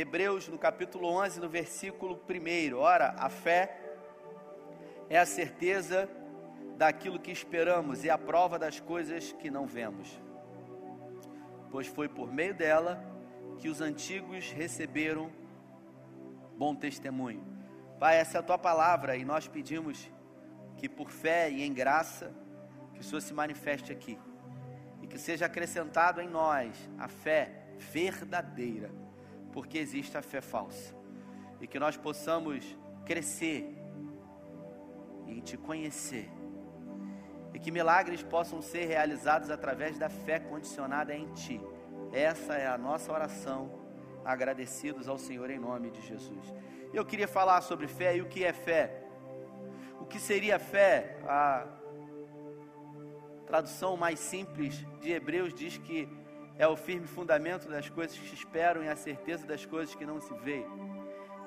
Hebreus, no capítulo 11, no versículo 1. Ora, a fé é a certeza daquilo que esperamos e a prova das coisas que não vemos. Pois foi por meio dela que os antigos receberam bom testemunho. Pai, essa é a tua palavra e nós pedimos que por fé e em graça, que o Senhor se manifeste aqui e que seja acrescentado em nós a fé verdadeira, porque existe a fé falsa, e que nós possamos crescer em te conhecer, e que milagres possam ser realizados através da fé condicionada em ti. Essa é a nossa oração, agradecidos ao Senhor em nome de Jesus. Eu queria falar sobre fé e o que é fé. O que seria fé? A tradução mais simples de Hebreus diz que é o firme fundamento das coisas que se esperam e a certeza das coisas que não se veem.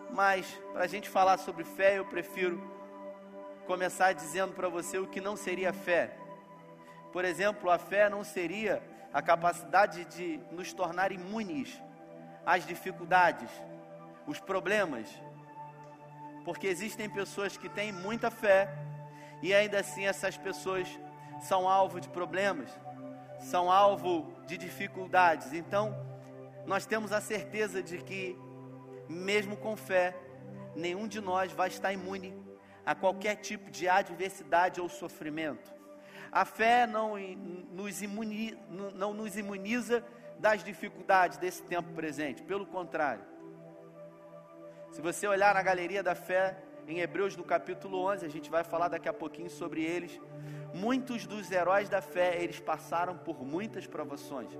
Mas, para a gente falar sobre fé, eu prefiro começar dizendo para você o que não seria fé. Por exemplo, a fé não seria a capacidade de nos tornar imunes às dificuldades, os problemas. Porque existem pessoas que têm muita fé e ainda assim essas pessoas são alvo de problemas, são alvo de dificuldades. Então, nós temos a certeza de que, mesmo com fé, nenhum de nós vai estar imune a qualquer tipo de adversidade ou sofrimento. A fé não nos, imuniza, não nos imuniza das dificuldades desse tempo presente, pelo contrário. Se você olhar na galeria da fé, em Hebreus no capítulo 11, a gente vai falar daqui a pouquinho sobre eles. Muitos dos heróis da fé, eles passaram por muitas provações.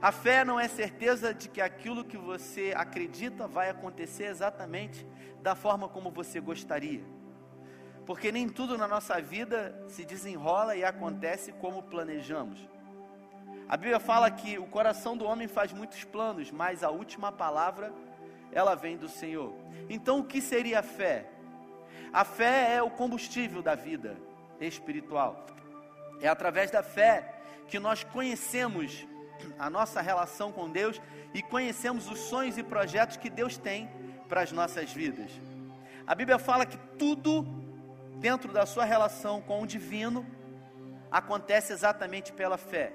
A fé não é certeza de que aquilo que você acredita vai acontecer exatamente da forma como você gostaria. Porque nem tudo na nossa vida se desenrola e acontece como planejamos. A Bíblia fala que o coração do homem faz muitos planos, mas a última palavra ela vem do Senhor. Então o que seria a fé? A fé é o combustível da vida espiritual. É através da fé que nós conhecemos a nossa relação com Deus e conhecemos os sonhos e projetos que Deus tem para as nossas vidas. A Bíblia fala que tudo dentro da sua relação com o divino acontece exatamente pela fé.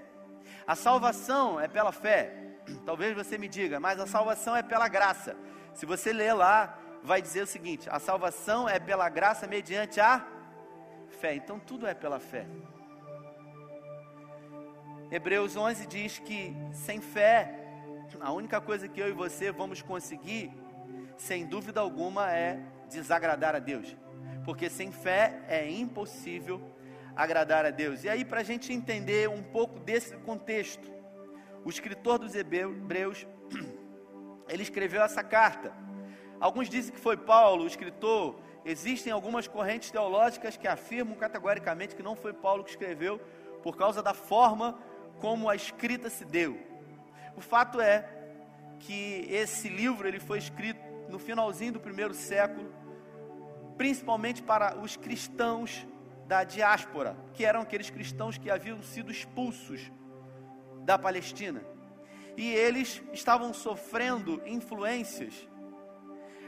A salvação é pela fé. Talvez você me diga, mas a salvação é pela graça. Se você ler lá, vai dizer o seguinte: a salvação é pela graça mediante a fé. Então tudo é pela fé. Hebreus 11 diz que sem fé, a única coisa que eu e você vamos conseguir, sem dúvida alguma, é desagradar a Deus. Porque sem fé é impossível agradar a Deus. E aí, para a gente entender um pouco desse contexto, o escritor dos Hebreus, ele escreveu essa carta. Alguns dizem que foi Paulo, o escritor, Existem algumas correntes teológicas que afirmam categoricamente que não foi Paulo que escreveu, por causa da forma como a escrita se deu. O fato é que esse livro ele foi escrito no finalzinho do primeiro século, principalmente para os cristãos da diáspora, que eram aqueles cristãos que haviam sido expulsos da Palestina. E eles estavam sofrendo influências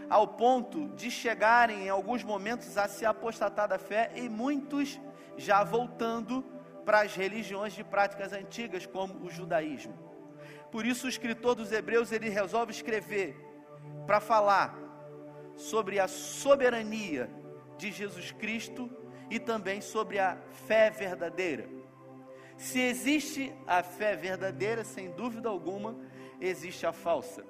ao ponto de chegarem em alguns momentos a se apostatar da fé e muitos já voltando para as religiões de práticas antigas, como o judaísmo. Por isso o escritor dos Hebreus ele resolve escrever para falar sobre a soberania de Jesus Cristo e também sobre a fé verdadeira. Se existe a fé verdadeira, sem dúvida alguma, existe a falsa.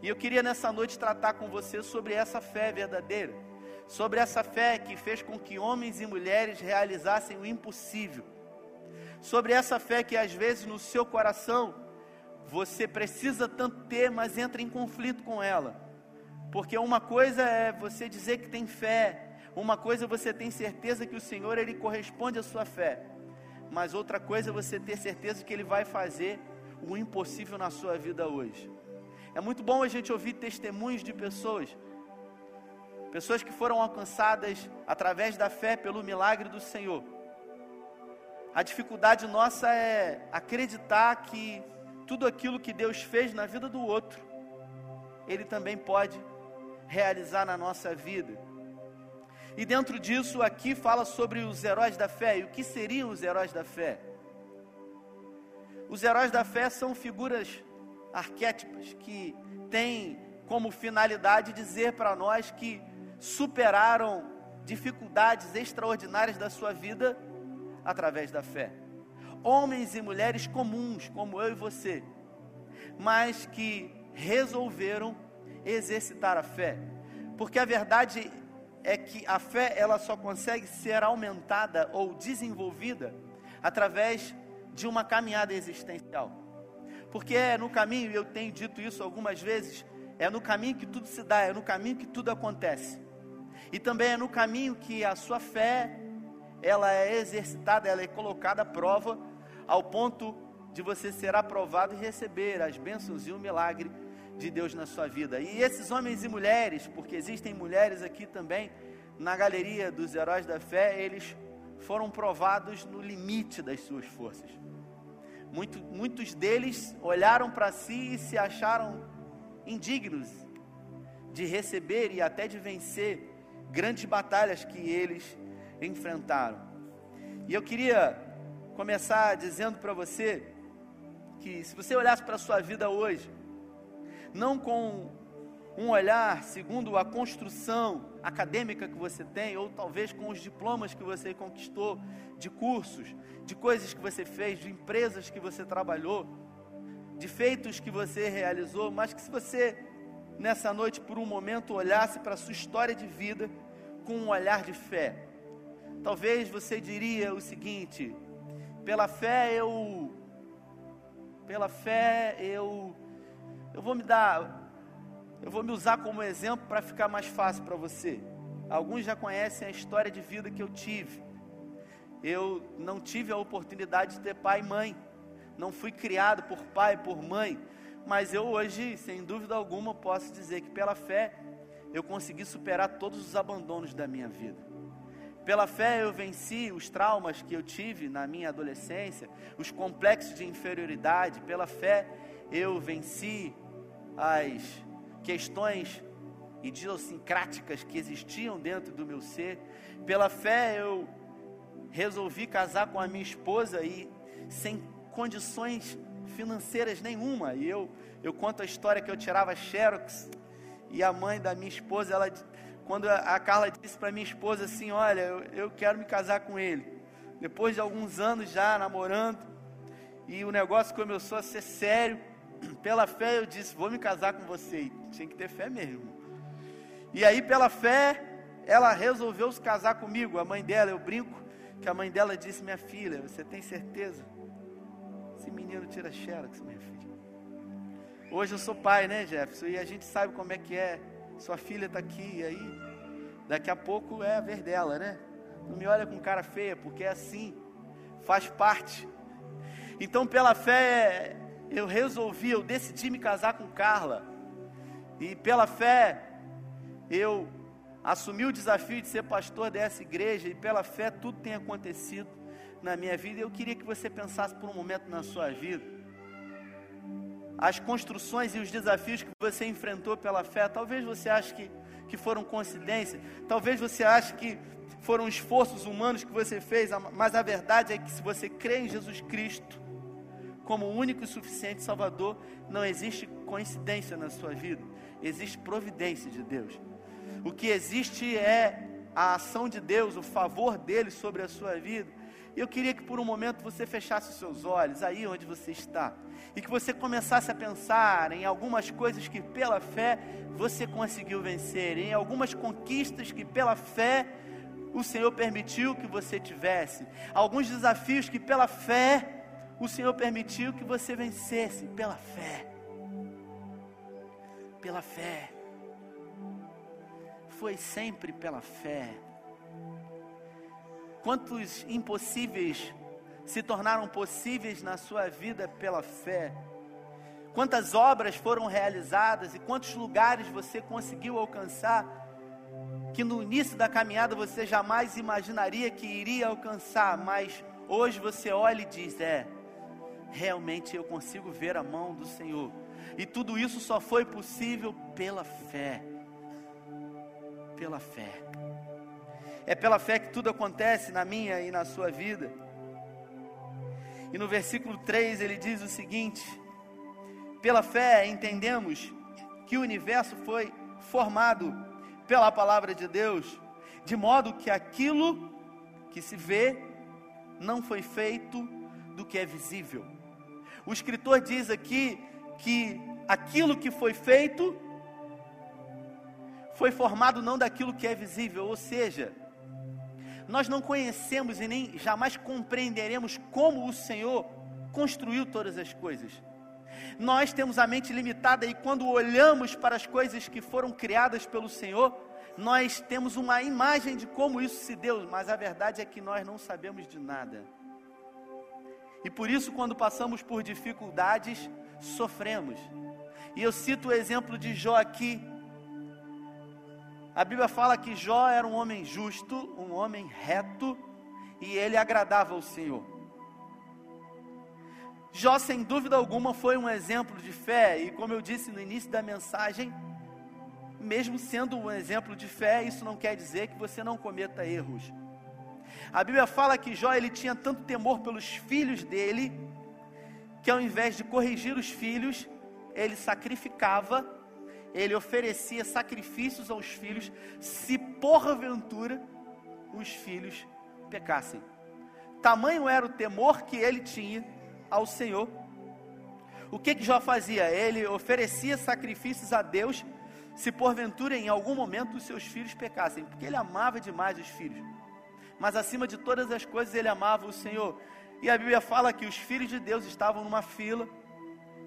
E eu queria nessa noite tratar com você sobre essa fé verdadeira, sobre essa fé que fez com que homens e mulheres realizassem o impossível, sobre essa fé que às vezes no seu coração você precisa tanto ter, mas entra em conflito com ela, porque uma coisa é você dizer que tem fé, uma coisa é você tem certeza que o Senhor ele corresponde à sua fé, mas outra coisa é você ter certeza que Ele vai fazer o impossível na sua vida hoje. É muito bom a gente ouvir testemunhos de pessoas, pessoas que foram alcançadas através da fé pelo milagre do Senhor. A dificuldade nossa é acreditar que tudo aquilo que Deus fez na vida do outro ele também pode realizar na nossa vida. E dentro disso, aqui fala sobre os heróis da fé. E o que seriam os heróis da fé? Os heróis da fé são figuras arquétipas que têm como finalidade dizer para nós que superaram dificuldades extraordinárias da sua vida através da fé. Homens e mulheres comuns, como eu e você, mas que resolveram exercitar a fé. Porque a verdade é que a fé ela só consegue ser aumentada ou desenvolvida através de uma caminhada existencial. Porque é no caminho, e eu tenho dito isso algumas vezes, é no caminho que tudo se dá, é no caminho que tudo acontece. E também é no caminho que a sua fé ela é exercitada, ela é colocada à prova ao ponto de você ser aprovado e receber as bênçãos e o milagre de Deus na sua vida. E esses homens e mulheres, porque existem mulheres aqui também na galeria dos heróis da fé, eles foram provados no limite das suas forças. Muito, muitos deles olharam para si e se acharam indignos de receber e até de vencer grandes batalhas que eles enfrentaram. E eu queria começar dizendo para você que se você olhasse para a sua vida hoje, não com um olhar segundo a construção acadêmica que você tem, ou talvez com os diplomas que você conquistou, de cursos, de coisas que você fez, de empresas que você trabalhou, de feitos que você realizou, mas que se você nessa noite por um momento olhasse para a sua história de vida com um olhar de fé, talvez você diria o seguinte: pela fé eu pela fé eu eu vou me dar eu vou me usar como exemplo para ficar mais fácil para você. Alguns já conhecem a história de vida que eu tive. Eu não tive a oportunidade de ter pai e mãe. Não fui criado por pai e por mãe. Mas eu hoje, sem dúvida alguma, posso dizer que pela fé eu consegui superar todos os abandonos da minha vida. Pela fé eu venci os traumas que eu tive na minha adolescência, os complexos de inferioridade. Pela fé eu venci as questões idiosincráticas que existiam dentro do meu ser. Pela fé eu resolvi casar com a minha esposa e sem condições financeiras nenhuma. E eu eu conto a história que eu tirava xerox e a mãe da minha esposa, ela quando a Carla disse para minha esposa assim, olha, eu, eu quero me casar com ele. Depois de alguns anos já namorando, e o negócio começou a ser sério, pela fé eu disse: Vou me casar com você. E tinha que ter fé mesmo. E aí, pela fé, ela resolveu se casar comigo. A mãe dela, eu brinco, que a mãe dela disse: Minha filha, você tem certeza? Esse menino tira xerox, minha filha. Hoje eu sou pai, né, Jefferson? E a gente sabe como é que é. Sua filha está aqui, e aí, daqui a pouco é a ver dela, né? Não me olha com cara feia, porque é assim, faz parte. Então, pela fé, eu resolvi, eu decidi me casar com Carla. E pela fé, eu assumi o desafio de ser pastor dessa igreja. E pela fé, tudo tem acontecido na minha vida. Eu queria que você pensasse por um momento na sua vida. As construções e os desafios que você enfrentou pela fé, talvez você ache que, que foram coincidência, talvez você ache que foram esforços humanos que você fez, mas a verdade é que se você crê em Jesus Cristo, como único e suficiente Salvador, não existe coincidência na sua vida, existe providência de Deus. O que existe é a ação de Deus, o favor dele sobre a sua vida. Eu queria que por um momento você fechasse os seus olhos aí onde você está e que você começasse a pensar em algumas coisas que pela fé você conseguiu vencer, em algumas conquistas que pela fé o Senhor permitiu que você tivesse, alguns desafios que pela fé o Senhor permitiu que você vencesse pela fé. Pela fé. Foi sempre pela fé. Quantos impossíveis se tornaram possíveis na sua vida pela fé? Quantas obras foram realizadas e quantos lugares você conseguiu alcançar que no início da caminhada você jamais imaginaria que iria alcançar, mas hoje você olha e diz: é, realmente eu consigo ver a mão do Senhor. E tudo isso só foi possível pela fé. Pela fé. É pela fé que tudo acontece na minha e na sua vida. E no versículo 3 ele diz o seguinte: Pela fé entendemos que o universo foi formado pela palavra de Deus, de modo que aquilo que se vê não foi feito do que é visível. O escritor diz aqui que aquilo que foi feito foi formado não daquilo que é visível, ou seja, nós não conhecemos e nem jamais compreenderemos como o Senhor construiu todas as coisas. Nós temos a mente limitada e quando olhamos para as coisas que foram criadas pelo Senhor, nós temos uma imagem de como isso se deu, mas a verdade é que nós não sabemos de nada. E por isso, quando passamos por dificuldades, sofremos. E eu cito o exemplo de Jó aqui. A Bíblia fala que Jó era um homem justo, um homem reto, e ele agradava ao Senhor. Jó, sem dúvida alguma, foi um exemplo de fé, e como eu disse no início da mensagem, mesmo sendo um exemplo de fé, isso não quer dizer que você não cometa erros. A Bíblia fala que Jó ele tinha tanto temor pelos filhos dele, que ao invés de corrigir os filhos, ele sacrificava, ele oferecia sacrifícios aos filhos, se porventura os filhos pecassem. Tamanho era o temor que ele tinha ao Senhor. O que que Jó fazia? Ele oferecia sacrifícios a Deus se porventura em algum momento os seus filhos pecassem, porque ele amava demais os filhos. Mas acima de todas as coisas ele amava o Senhor. E a Bíblia fala que os filhos de Deus estavam numa fila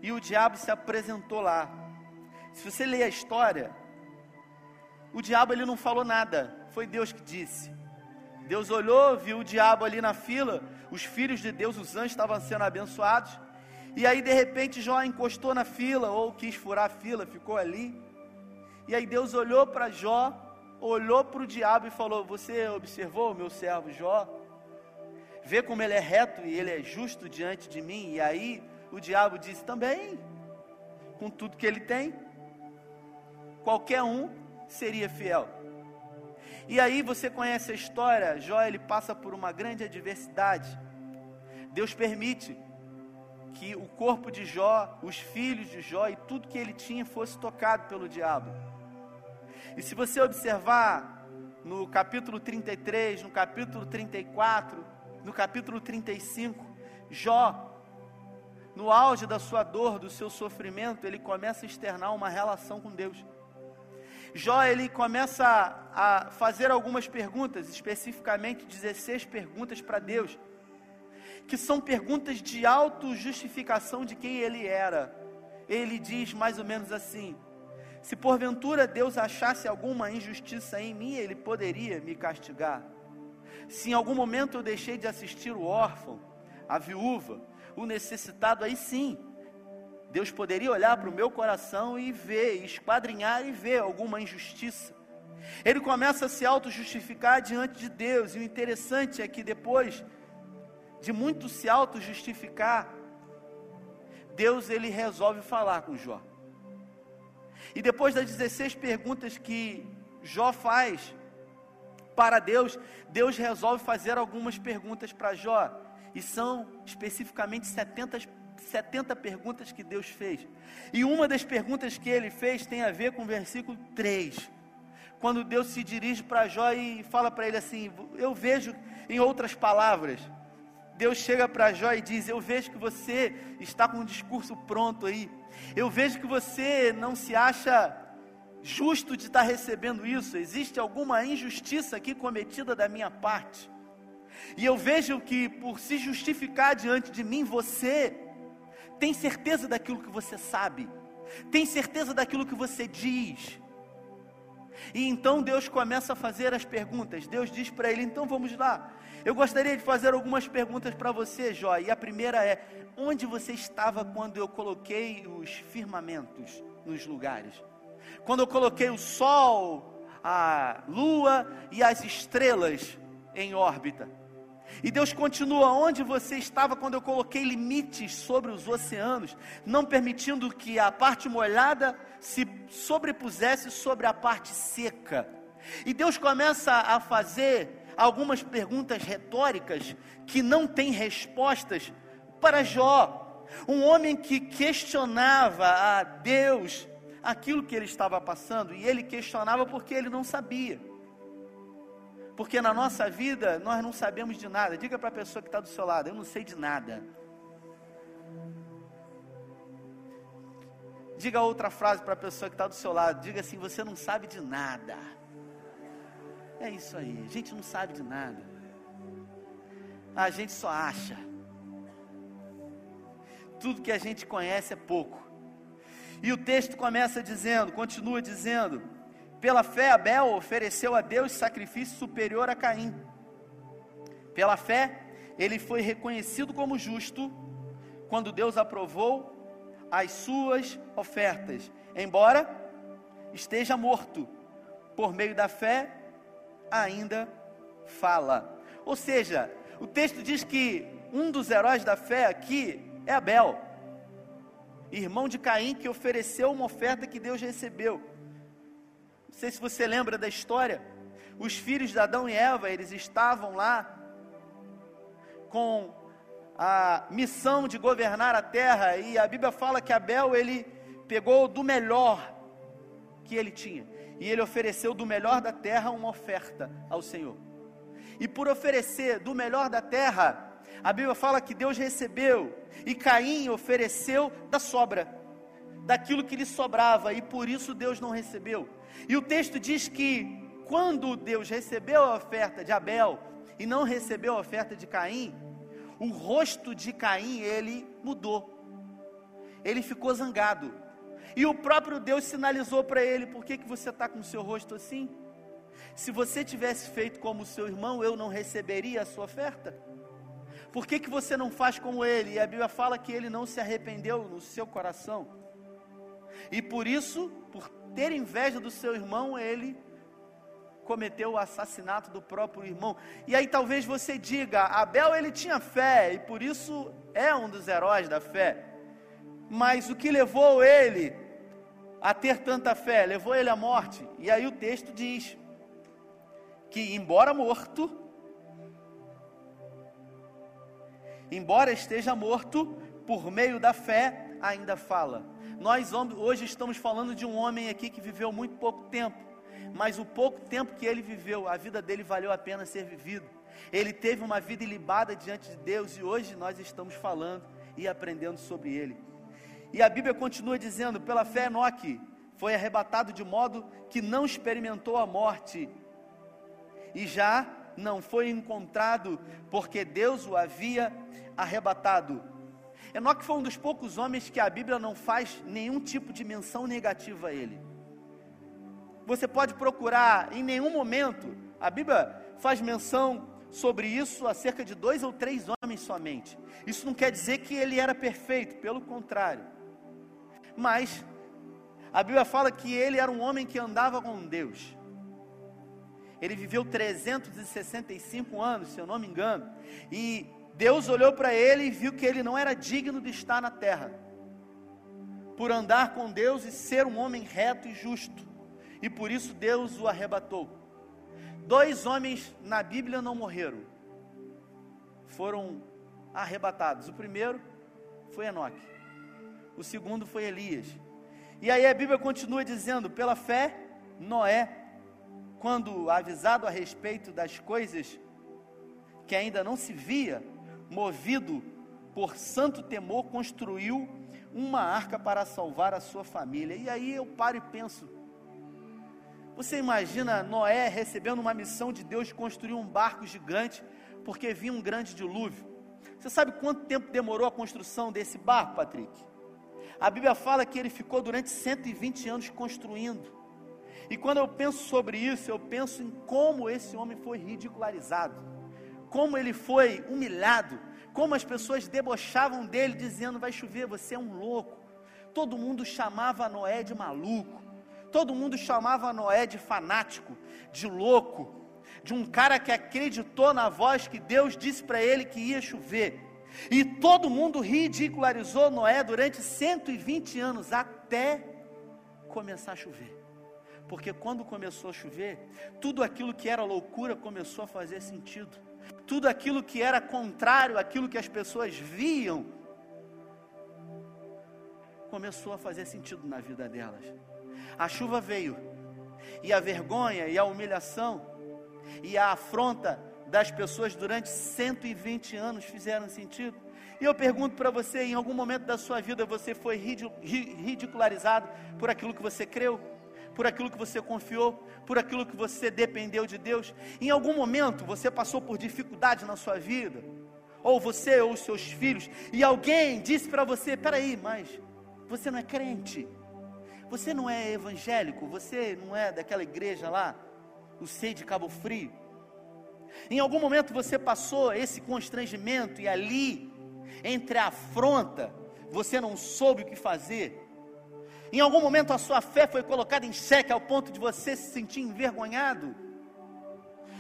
e o diabo se apresentou lá. Se você ler a história, o diabo ele não falou nada, foi Deus que disse. Deus olhou, viu o diabo ali na fila, os filhos de Deus, os anjos estavam sendo abençoados. E aí de repente Jó encostou na fila ou quis furar a fila, ficou ali. E aí Deus olhou para Jó, olhou para o diabo e falou: Você observou o meu servo Jó? Vê como ele é reto e ele é justo diante de mim. E aí o diabo disse também, com tudo que ele tem, qualquer um seria fiel. E aí você conhece a história, Jó ele passa por uma grande adversidade. Deus permite que o corpo de Jó, os filhos de Jó e tudo que ele tinha fosse tocado pelo diabo. E se você observar no capítulo 33, no capítulo 34, no capítulo 35, Jó, no auge da sua dor, do seu sofrimento, ele começa a externar uma relação com Deus. Jó ele começa a, a fazer algumas perguntas, especificamente 16 perguntas para Deus, que são perguntas de auto-justificação de quem ele era. Ele diz mais ou menos assim: se porventura Deus achasse alguma injustiça em mim, Ele poderia me castigar. Se em algum momento eu deixei de assistir o órfão, a viúva, o necessitado, aí sim, Deus poderia olhar para o meu coração e ver, esquadrinhar e ver alguma injustiça. Ele começa a se auto-justificar diante de Deus, e o interessante é que depois de muito se auto-justificar, Deus ele resolve falar com Jó. E depois das 16 perguntas que Jó faz para Deus, Deus resolve fazer algumas perguntas para Jó. E são especificamente 70, 70 perguntas que Deus fez. E uma das perguntas que ele fez tem a ver com o versículo 3. Quando Deus se dirige para Jó e fala para ele assim: Eu vejo, em outras palavras, Deus chega para Jó e diz: Eu vejo que você está com um discurso pronto aí. Eu vejo que você não se acha justo de estar recebendo isso. Existe alguma injustiça aqui cometida da minha parte. E eu vejo que por se justificar diante de mim, você tem certeza daquilo que você sabe, tem certeza daquilo que você diz. E então Deus começa a fazer as perguntas. Deus diz para ele: então vamos lá. Eu gostaria de fazer algumas perguntas para você, Jó. E a primeira é: onde você estava quando eu coloquei os firmamentos nos lugares? Quando eu coloquei o sol, a lua e as estrelas em órbita? E Deus continua: onde você estava quando eu coloquei limites sobre os oceanos, não permitindo que a parte molhada se sobrepusesse sobre a parte seca. E Deus começa a fazer algumas perguntas retóricas que não têm respostas para Jó, um homem que questionava a Deus aquilo que ele estava passando, e ele questionava porque ele não sabia. Porque na nossa vida nós não sabemos de nada. Diga para a pessoa que está do seu lado: Eu não sei de nada. Diga outra frase para a pessoa que está do seu lado: Diga assim: Você não sabe de nada. É isso aí. A gente não sabe de nada. A gente só acha. Tudo que a gente conhece é pouco. E o texto começa dizendo, continua dizendo: pela fé, Abel ofereceu a Deus sacrifício superior a Caim. Pela fé, ele foi reconhecido como justo quando Deus aprovou as suas ofertas, embora esteja morto. Por meio da fé, ainda fala. Ou seja, o texto diz que um dos heróis da fé aqui é Abel, irmão de Caim, que ofereceu uma oferta que Deus recebeu. Não sei se você lembra da história. Os filhos de Adão e Eva, eles estavam lá com a missão de governar a terra e a Bíblia fala que Abel ele pegou do melhor que ele tinha e ele ofereceu do melhor da terra uma oferta ao Senhor. E por oferecer do melhor da terra, a Bíblia fala que Deus recebeu e Caim ofereceu da sobra, daquilo que lhe sobrava, e por isso Deus não recebeu. E o texto diz que quando Deus recebeu a oferta de Abel e não recebeu a oferta de Caim, o rosto de Caim ele mudou. Ele ficou zangado. E o próprio Deus sinalizou para ele: por que, que você está com o seu rosto assim? Se você tivesse feito como o seu irmão, eu não receberia a sua oferta? Por que, que você não faz como ele? E a Bíblia fala que ele não se arrependeu no seu coração. E por isso, por ter inveja do seu irmão, ele cometeu o assassinato do próprio irmão. E aí talvez você diga, Abel ele tinha fé e por isso é um dos heróis da fé. Mas o que levou ele a ter tanta fé? Levou ele à morte. E aí o texto diz que embora morto, embora esteja morto, por meio da fé ainda fala. Nós hoje estamos falando de um homem aqui que viveu muito pouco tempo, mas o pouco tempo que ele viveu, a vida dele valeu a pena ser vivido. Ele teve uma vida ilibada diante de Deus e hoje nós estamos falando e aprendendo sobre ele. E a Bíblia continua dizendo: pela fé, Enoque foi arrebatado de modo que não experimentou a morte, e já não foi encontrado, porque Deus o havia arrebatado. Enoque foi um dos poucos homens que a Bíblia não faz nenhum tipo de menção negativa a ele. Você pode procurar, em nenhum momento, a Bíblia faz menção sobre isso acerca de dois ou três homens somente. Isso não quer dizer que ele era perfeito, pelo contrário. Mas a Bíblia fala que ele era um homem que andava com Deus. Ele viveu 365 anos, se eu não me engano, e Deus olhou para ele e viu que ele não era digno de estar na terra, por andar com Deus e ser um homem reto e justo, e por isso Deus o arrebatou. Dois homens na Bíblia não morreram, foram arrebatados. O primeiro foi Enoque, o segundo foi Elias. E aí a Bíblia continua dizendo: pela fé, Noé, quando avisado a respeito das coisas que ainda não se via, movido por santo temor, construiu uma arca para salvar a sua família. E aí eu paro e penso: você imagina Noé recebendo uma missão de Deus de construir um barco gigante, porque vinha um grande dilúvio? Você sabe quanto tempo demorou a construção desse barco, Patrick? A Bíblia fala que ele ficou durante 120 anos construindo. E quando eu penso sobre isso, eu penso em como esse homem foi ridicularizado como ele foi humilhado, como as pessoas debochavam dele, dizendo: vai chover, você é um louco. Todo mundo chamava Noé de maluco, todo mundo chamava Noé de fanático, de louco. de um cara que acreditou na voz que Deus disse para ele que ia chover. E todo mundo ridicularizou Noé durante 120 anos até começar a chover. Porque quando começou a chover, tudo aquilo que era loucura começou a fazer sentido. Tudo aquilo que era contrário àquilo que as pessoas viam começou a fazer sentido na vida delas. A chuva veio, e a vergonha e a humilhação e a afronta das pessoas durante 120 anos fizeram sentido. E eu pergunto para você: em algum momento da sua vida você foi ridicularizado por aquilo que você creu? Por aquilo que você confiou, por aquilo que você dependeu de Deus. Em algum momento você passou por dificuldade na sua vida, ou você ou os seus filhos, e alguém disse para você: peraí, mas você não é crente, você não é evangélico, você não é daquela igreja lá, o Sei de Cabo Frio. Em algum momento você passou esse constrangimento e ali, entre a afronta, você não soube o que fazer. Em algum momento a sua fé foi colocada em xeque ao ponto de você se sentir envergonhado,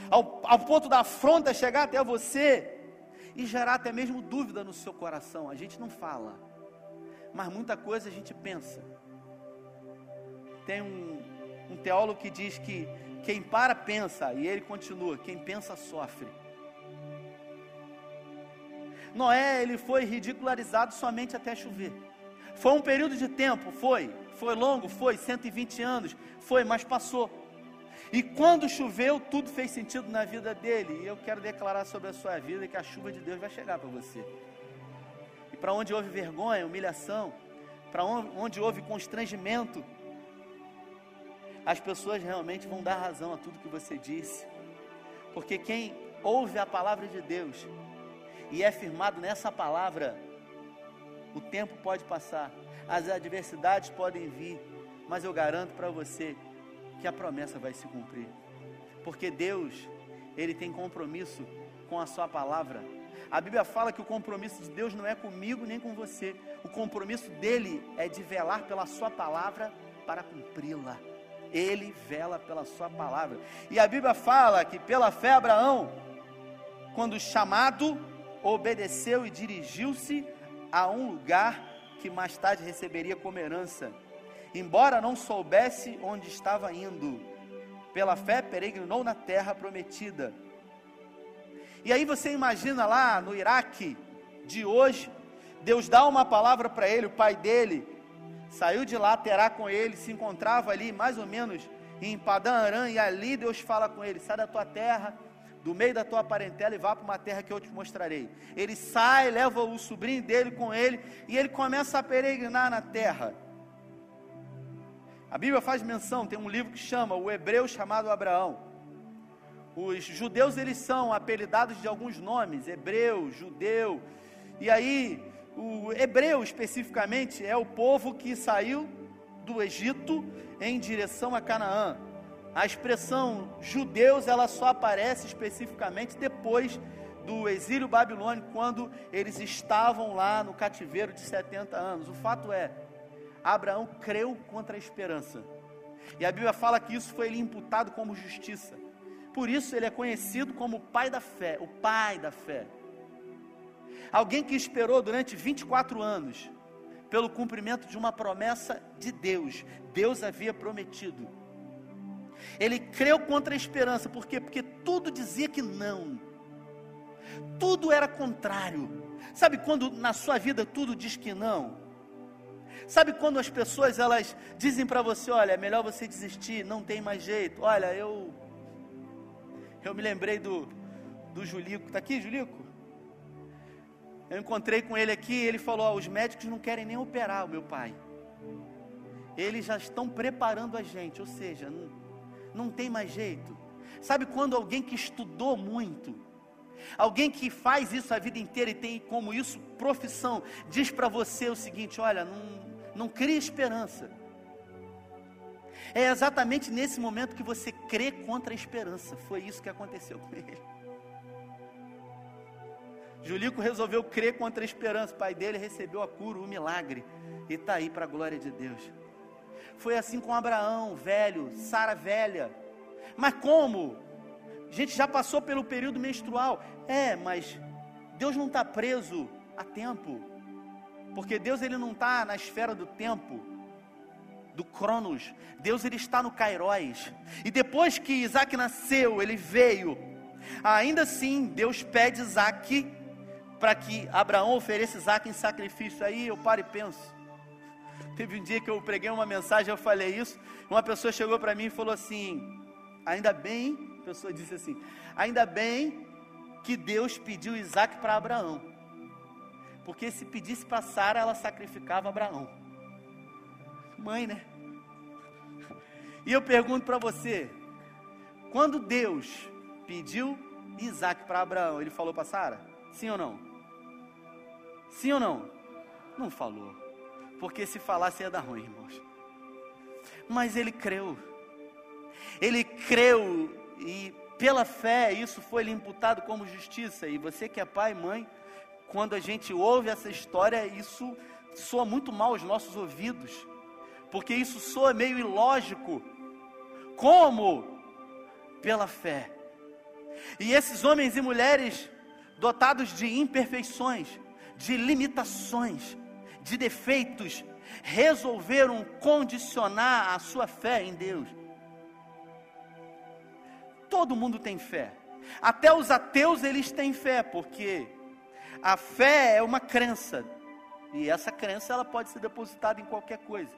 ao, ao ponto da afronta chegar até você e gerar até mesmo dúvida no seu coração. A gente não fala, mas muita coisa a gente pensa. Tem um, um teólogo que diz que quem para pensa, e ele continua: quem pensa sofre. Noé, ele foi ridicularizado somente até chover. Foi um período de tempo, foi. Foi longo, foi, 120 anos, foi, mas passou. E quando choveu, tudo fez sentido na vida dele. E eu quero declarar sobre a sua vida que a chuva de Deus vai chegar para você. E para onde houve vergonha, humilhação, para onde houve constrangimento, as pessoas realmente vão dar razão a tudo que você disse. Porque quem ouve a palavra de Deus e é firmado nessa palavra, o tempo pode passar, as adversidades podem vir, mas eu garanto para você que a promessa vai se cumprir. Porque Deus, ele tem compromisso com a sua palavra. A Bíblia fala que o compromisso de Deus não é comigo nem com você. O compromisso dele é de velar pela sua palavra para cumpri-la. Ele vela pela sua palavra. E a Bíblia fala que pela fé Abraão, quando chamado, obedeceu e dirigiu-se a um lugar que mais tarde receberia como herança. Embora não soubesse onde estava indo, pela fé peregrinou na terra prometida. E aí você imagina lá no Iraque de hoje, Deus dá uma palavra para ele, o pai dele, Saiu de lá, terá com ele, se encontrava ali mais ou menos em Padã Aram, e ali Deus fala com ele: sai da tua terra, do meio da tua parentela e vá para uma terra que eu te mostrarei. Ele sai, leva o sobrinho dele com ele, e ele começa a peregrinar na terra. A Bíblia faz menção, tem um livro que chama O Hebreu chamado Abraão. Os judeus eles são apelidados de alguns nomes, hebreu, judeu. E aí o hebreu especificamente é o povo que saiu do Egito em direção a Canaã. A expressão judeus ela só aparece especificamente depois do exílio babilônico, quando eles estavam lá no cativeiro de 70 anos. O fato é, Abraão creu contra a esperança. E a Bíblia fala que isso foi lhe imputado como justiça. Por isso ele é conhecido como o pai da fé, o pai da fé. Alguém que esperou durante 24 anos pelo cumprimento de uma promessa de Deus. Deus havia prometido. Ele creu contra a esperança, por quê? Porque tudo dizia que não. Tudo era contrário. Sabe quando na sua vida tudo diz que não? Sabe quando as pessoas elas dizem para você, olha, é melhor você desistir, não tem mais jeito. Olha, eu eu me lembrei do do Julico. Tá aqui, Julico? Eu encontrei com ele aqui, ele falou: os médicos não querem nem operar o meu pai. Eles já estão preparando a gente, ou seja, não, não tem mais jeito. Sabe quando alguém que estudou muito, alguém que faz isso a vida inteira e tem como isso profissão, diz para você o seguinte: olha, não, não crie esperança. É exatamente nesse momento que você crê contra a esperança. Foi isso que aconteceu com ele. Julico resolveu crer contra a esperança. O pai dele recebeu a cura, o milagre. E está aí para a glória de Deus. Foi assim com Abraão, velho, Sara velha. Mas como? a gente já passou pelo período menstrual. É, mas Deus não está preso a tempo. Porque Deus ele não está na esfera do tempo, do Cronos. Deus ele está no Kairos. E depois que Isaac nasceu, ele veio. Ainda assim, Deus pede Isaac para que Abraão ofereça Isaac em sacrifício. Aí eu paro e penso. Teve um dia que eu preguei uma mensagem, eu falei isso. Uma pessoa chegou para mim e falou assim: Ainda bem, a pessoa disse assim: Ainda bem que Deus pediu Isaac para Abraão. Porque se pedisse para Sara, ela sacrificava Abraão. Mãe, né? E eu pergunto para você: quando Deus pediu Isaac para Abraão, ele falou para Sara? Sim ou não? Sim ou não? Não falou. Porque se falasse ia dar ruim, irmãos. Mas ele creu. Ele creu e pela fé isso foi lhe imputado como justiça. E você que é pai e mãe, quando a gente ouve essa história, isso soa muito mal aos nossos ouvidos. Porque isso soa meio ilógico. Como? Pela fé. E esses homens e mulheres dotados de imperfeições, de limitações, de defeitos, resolveram condicionar a sua fé em Deus. Todo mundo tem fé. Até os ateus eles têm fé, porque a fé é uma crença. E essa crença ela pode ser depositada em qualquer coisa.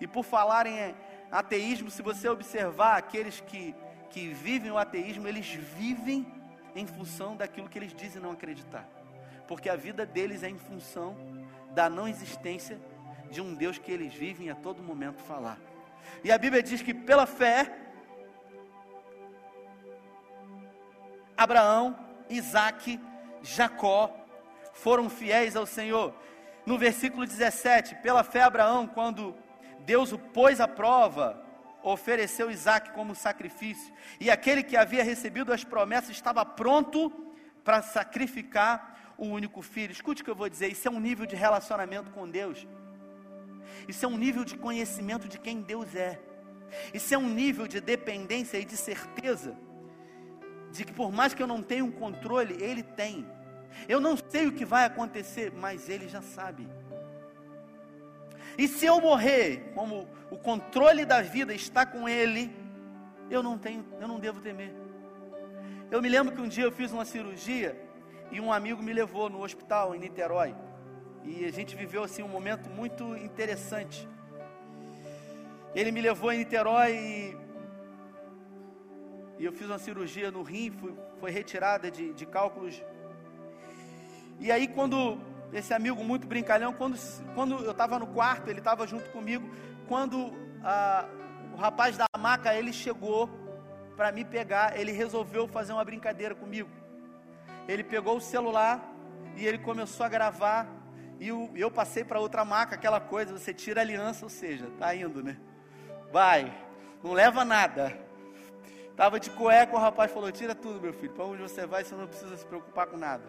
E por falar em ateísmo, se você observar aqueles que, que vivem o ateísmo, eles vivem em função daquilo que eles dizem não acreditar porque a vida deles é em função da não existência de um Deus que eles vivem a todo momento falar. E a Bíblia diz que pela fé, Abraão, Isaac, Jacó foram fiéis ao Senhor. No versículo 17, pela fé, Abraão, quando Deus o pôs à prova, ofereceu Isaac como sacrifício, e aquele que havia recebido as promessas estava pronto para sacrificar o único filho. Escute o que eu vou dizer: isso é um nível de relacionamento com Deus, isso é um nível de conhecimento de quem Deus é, isso é um nível de dependência e de certeza de que, por mais que eu não tenha um controle, Ele tem. Eu não sei o que vai acontecer, mas Ele já sabe. E se eu morrer, como o controle da vida está com Ele, eu não tenho, eu não devo temer. Eu me lembro que um dia eu fiz uma cirurgia e um amigo me levou no hospital em Niterói. E a gente viveu assim um momento muito interessante. Ele me levou em Niterói e, e eu fiz uma cirurgia no rim, fui, foi retirada de, de cálculos. E aí quando esse amigo muito brincalhão, quando, quando eu estava no quarto, ele estava junto comigo, quando a, o rapaz da maca, ele chegou para me pegar, ele resolveu fazer uma brincadeira comigo ele pegou o celular e ele começou a gravar. E eu passei para outra maca, aquela coisa, você tira a aliança, ou seja, tá indo, né? Vai, não leva nada. Tava de cueca, o rapaz falou: Tira tudo, meu filho, para onde você vai, você não precisa se preocupar com nada.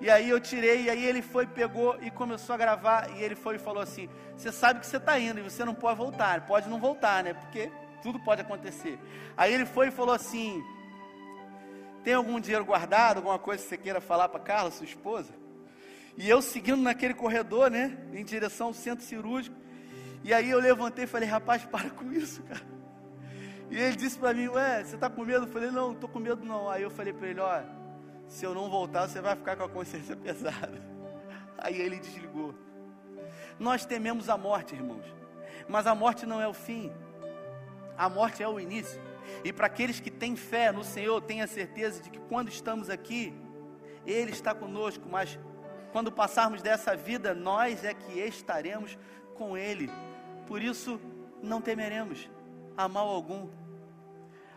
E aí eu tirei, e aí ele foi, pegou e começou a gravar. E ele foi e falou assim: Você sabe que você está indo e você não pode voltar, pode não voltar, né? Porque tudo pode acontecer. Aí ele foi e falou assim: tem algum dinheiro guardado, alguma coisa que você queira falar para Carla, sua esposa? E eu seguindo naquele corredor, né, em direção ao centro cirúrgico. E aí eu levantei e falei, rapaz, para com isso, cara. E ele disse para mim, ué, você está com medo? Eu falei, não, não estou com medo não. Aí eu falei para ele, ó, se eu não voltar, você vai ficar com a consciência pesada. Aí ele desligou. Nós tememos a morte, irmãos. Mas a morte não é o fim. A morte é o início. E para aqueles que têm fé no Senhor, tenha certeza de que quando estamos aqui, Ele está conosco, mas quando passarmos dessa vida, nós é que estaremos com Ele. Por isso, não temeremos a mal algum.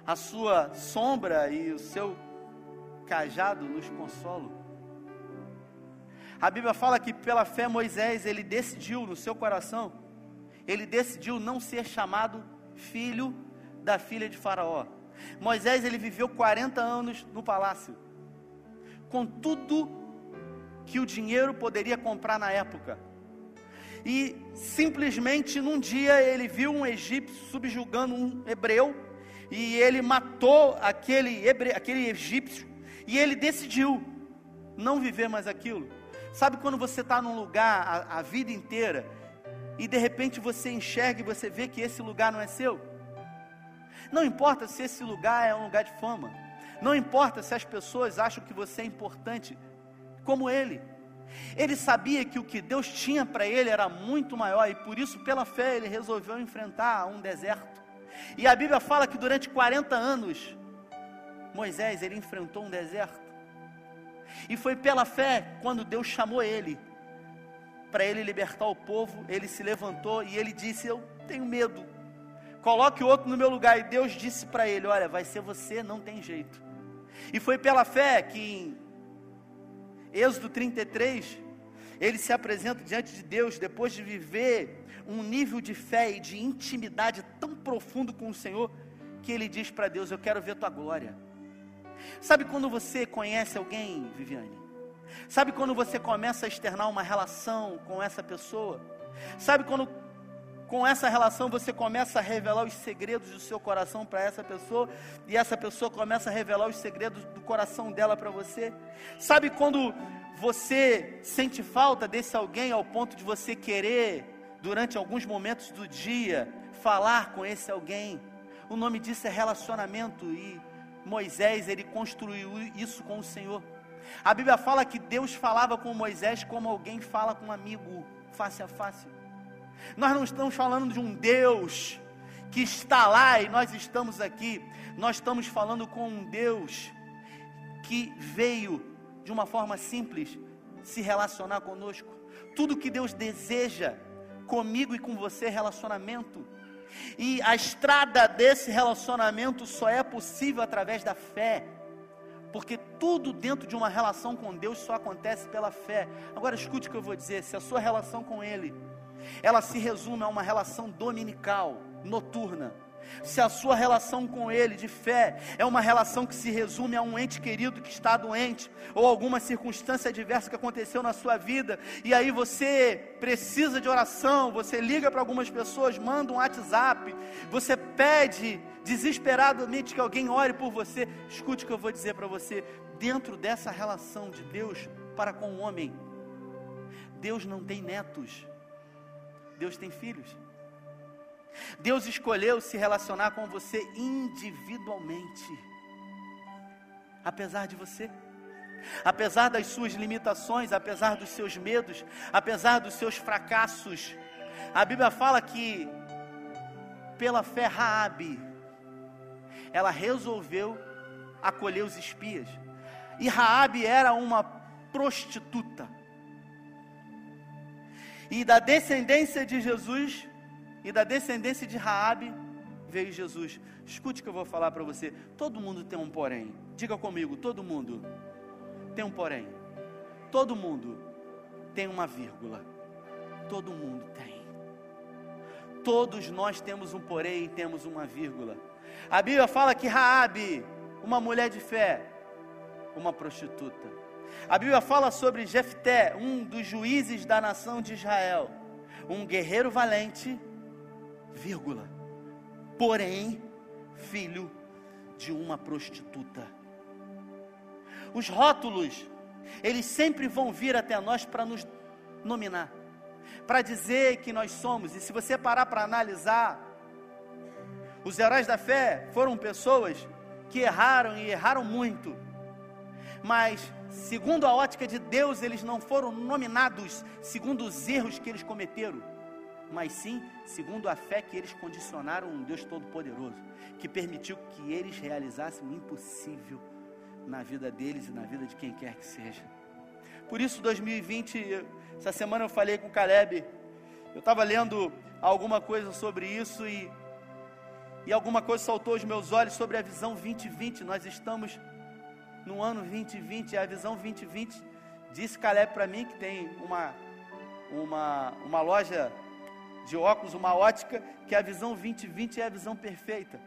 A sua sombra e o seu cajado nos consolam. A Bíblia fala que pela fé Moisés, ele decidiu no seu coração, ele decidiu não ser chamado filho da filha de Faraó. Moisés ele viveu 40 anos no palácio, com tudo que o dinheiro poderia comprar na época. E simplesmente num dia ele viu um egípcio subjugando um hebreu, e ele matou aquele, hebre... aquele egípcio, e ele decidiu não viver mais aquilo. Sabe quando você está num lugar a, a vida inteira e de repente você enxerga e você vê que esse lugar não é seu? Não importa se esse lugar é um lugar de fama, não importa se as pessoas acham que você é importante como ele. Ele sabia que o que Deus tinha para ele era muito maior e por isso, pela fé, ele resolveu enfrentar um deserto. E a Bíblia fala que durante 40 anos, Moisés ele enfrentou um deserto. E foi pela fé quando Deus chamou ele para ele libertar o povo, ele se levantou e ele disse: "Eu tenho medo. Coloque outro no meu lugar". E Deus disse para ele: "Olha, vai ser você, não tem jeito". E foi pela fé que em Êxodo 33, ele se apresenta diante de Deus depois de viver um nível de fé e de intimidade tão profundo com o Senhor, que ele diz para Deus: Eu quero ver tua glória. Sabe quando você conhece alguém, Viviane? Sabe quando você começa a externar uma relação com essa pessoa? Sabe quando com essa relação você começa a revelar os segredos do seu coração para essa pessoa e essa pessoa começa a revelar os segredos do coração dela para você. Sabe quando você sente falta desse alguém ao ponto de você querer, durante alguns momentos do dia, falar com esse alguém? O nome disso é relacionamento e Moisés ele construiu isso com o Senhor. A Bíblia fala que Deus falava com Moisés como alguém fala com um amigo, face a face. Nós não estamos falando de um Deus que está lá e nós estamos aqui. Nós estamos falando com um Deus que veio de uma forma simples se relacionar conosco. Tudo que Deus deseja comigo e com você é relacionamento. E a estrada desse relacionamento só é possível através da fé. Porque tudo dentro de uma relação com Deus só acontece pela fé. Agora escute o que eu vou dizer: se a sua relação com Ele ela se resume a uma relação dominical, noturna. Se a sua relação com Ele de fé é uma relação que se resume a um ente querido que está doente, ou alguma circunstância adversa que aconteceu na sua vida, e aí você precisa de oração, você liga para algumas pessoas, manda um WhatsApp, você pede desesperadamente que alguém ore por você. Escute o que eu vou dizer para você: dentro dessa relação de Deus para com o homem, Deus não tem netos. Deus tem filhos. Deus escolheu se relacionar com você individualmente, apesar de você, apesar das suas limitações, apesar dos seus medos, apesar dos seus fracassos. A Bíblia fala que, pela fé, Raabe, ela resolveu acolher os espias. E Raabe era uma prostituta. E da descendência de Jesus e da descendência de Raabe veio Jesus. Escute o que eu vou falar para você. Todo mundo tem um porém. Diga comigo, todo mundo tem um porém. Todo mundo tem uma vírgula. Todo mundo tem. Todos nós temos um porém e temos uma vírgula. A Bíblia fala que Raabe, uma mulher de fé, uma prostituta a Bíblia fala sobre Jefté, um dos juízes da nação de Israel, um guerreiro valente, vírgula, porém filho de uma prostituta. Os rótulos, eles sempre vão vir até nós para nos nominar, para dizer que nós somos. E se você parar para analisar, os heróis da fé foram pessoas que erraram e erraram muito, mas segundo a ótica de Deus, eles não foram nominados segundo os erros que eles cometeram, mas sim segundo a fé que eles condicionaram um Deus Todo-Poderoso, que permitiu que eles realizassem o impossível na vida deles e na vida de quem quer que seja. Por isso, 2020, essa semana eu falei com o Caleb, eu estava lendo alguma coisa sobre isso e, e alguma coisa saltou aos meus olhos sobre a visão 2020. Nós estamos no ano 2020, a visão 2020, disse Caleb para mim que tem uma, uma, uma loja de óculos, uma ótica, que a visão 2020 é a visão perfeita.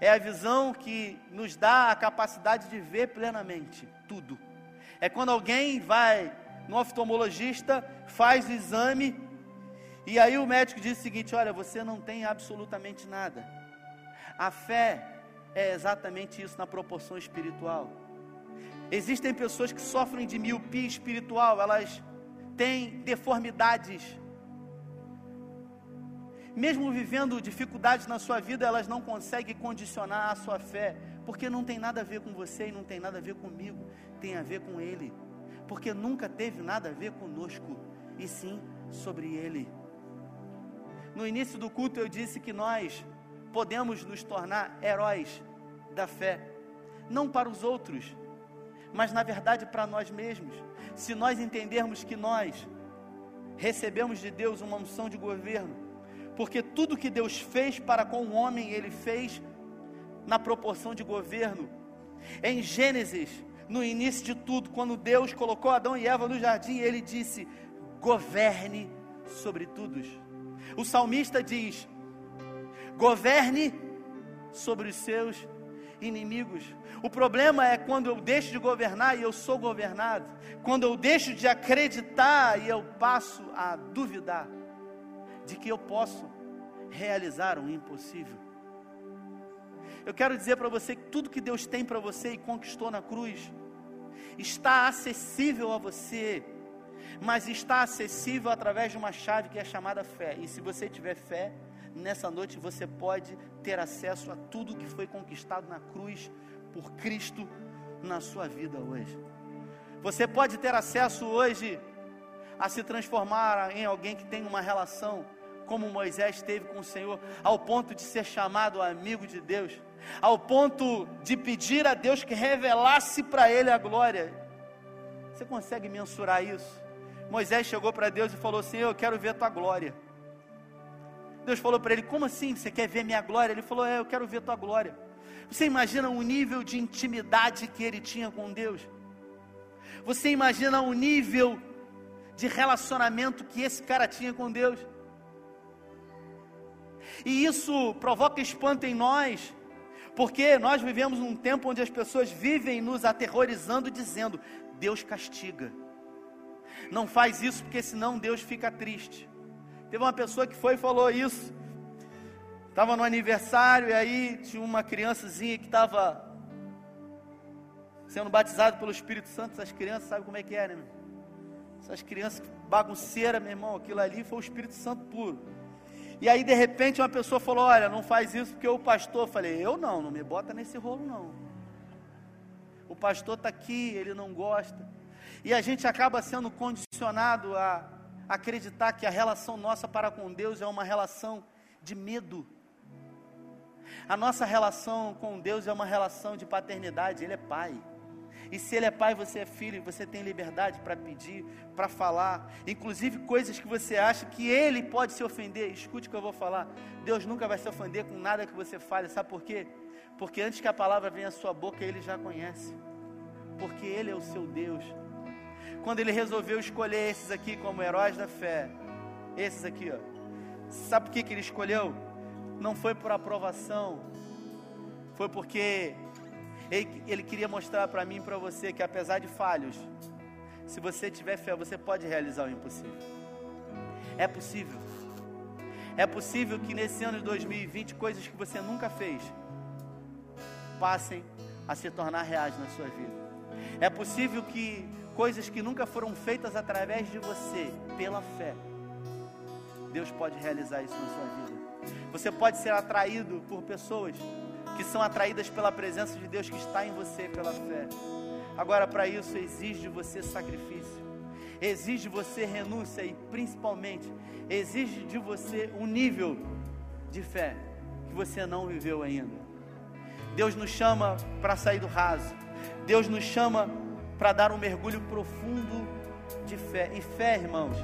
É a visão que nos dá a capacidade de ver plenamente tudo. É quando alguém vai no oftalmologista, faz o exame, e aí o médico diz o seguinte: Olha, você não tem absolutamente nada. A fé é exatamente isso na proporção espiritual. Existem pessoas que sofrem de miopia espiritual, elas têm deformidades. Mesmo vivendo dificuldades na sua vida, elas não conseguem condicionar a sua fé, porque não tem nada a ver com você e não tem nada a ver comigo, tem a ver com Ele, porque nunca teve nada a ver conosco, e sim sobre Ele. No início do culto eu disse que nós podemos nos tornar heróis da fé, não para os outros, mas na verdade para nós mesmos. Se nós entendermos que nós recebemos de Deus uma unção de governo, porque tudo que Deus fez para com o homem, ele fez na proporção de governo. Em Gênesis, no início de tudo, quando Deus colocou Adão e Eva no jardim, ele disse: governe sobre todos. O salmista diz: governe sobre os seus inimigos. O problema é quando eu deixo de governar e eu sou governado, quando eu deixo de acreditar e eu passo a duvidar de que eu posso realizar o impossível. Eu quero dizer para você que tudo que Deus tem para você e conquistou na cruz está acessível a você, mas está acessível através de uma chave que é chamada fé. E se você tiver fé, nessa noite você pode ter acesso a tudo que foi conquistado na cruz por Cristo na sua vida hoje. Você pode ter acesso hoje a se transformar em alguém que tem uma relação como Moisés teve com o Senhor, ao ponto de ser chamado amigo de Deus, ao ponto de pedir a Deus que revelasse para ele a glória. Você consegue mensurar isso? Moisés chegou para Deus e falou: Senhor, eu quero ver a tua glória. Deus falou para ele: Como assim? Você quer ver minha glória? Ele falou: É, eu quero ver tua glória. Você imagina o nível de intimidade que ele tinha com Deus? Você imagina o nível de relacionamento que esse cara tinha com Deus? E isso provoca espanto em nós, porque nós vivemos num tempo onde as pessoas vivem nos aterrorizando, dizendo: Deus castiga. Não faz isso porque senão Deus fica triste. Teve uma pessoa que foi e falou isso. Estava no aniversário e aí tinha uma criançazinha que estava sendo batizada pelo Espírito Santo. Essas crianças, sabe como é que é, né? Meu? Essas crianças bagunceiras, meu irmão, aquilo ali foi o Espírito Santo puro. E aí, de repente, uma pessoa falou: Olha, não faz isso porque o pastor. Falei: Eu não, não me bota nesse rolo, não. O pastor está aqui, ele não gosta. E a gente acaba sendo condicionado a acreditar que a relação nossa para com Deus é uma relação de medo. A nossa relação com Deus é uma relação de paternidade, Ele é Pai. E se Ele é Pai, você é filho, você tem liberdade para pedir, para falar, inclusive coisas que você acha que Ele pode se ofender. Escute o que eu vou falar. Deus nunca vai se ofender com nada que você fale, sabe por quê? Porque antes que a palavra venha à sua boca, Ele já conhece. Porque Ele é o seu Deus quando ele resolveu escolher esses aqui como heróis da fé, esses aqui, ó. Sabe por que, que ele escolheu? Não foi por aprovação, foi porque ele, ele queria mostrar para mim e para você que apesar de falhos, se você tiver fé, você pode realizar o impossível. É possível. É possível que nesse ano de 2020 coisas que você nunca fez passem a se tornar reais na sua vida. É possível que coisas que nunca foram feitas através de você, pela fé. Deus pode realizar isso na sua vida. Você pode ser atraído por pessoas que são atraídas pela presença de Deus que está em você pela fé. Agora, para isso, exige de você sacrifício, exige de você renúncia e, principalmente, exige de você um nível de fé que você não viveu ainda. Deus nos chama para sair do raso, Deus nos chama para dar um mergulho profundo de fé. E fé, irmãos,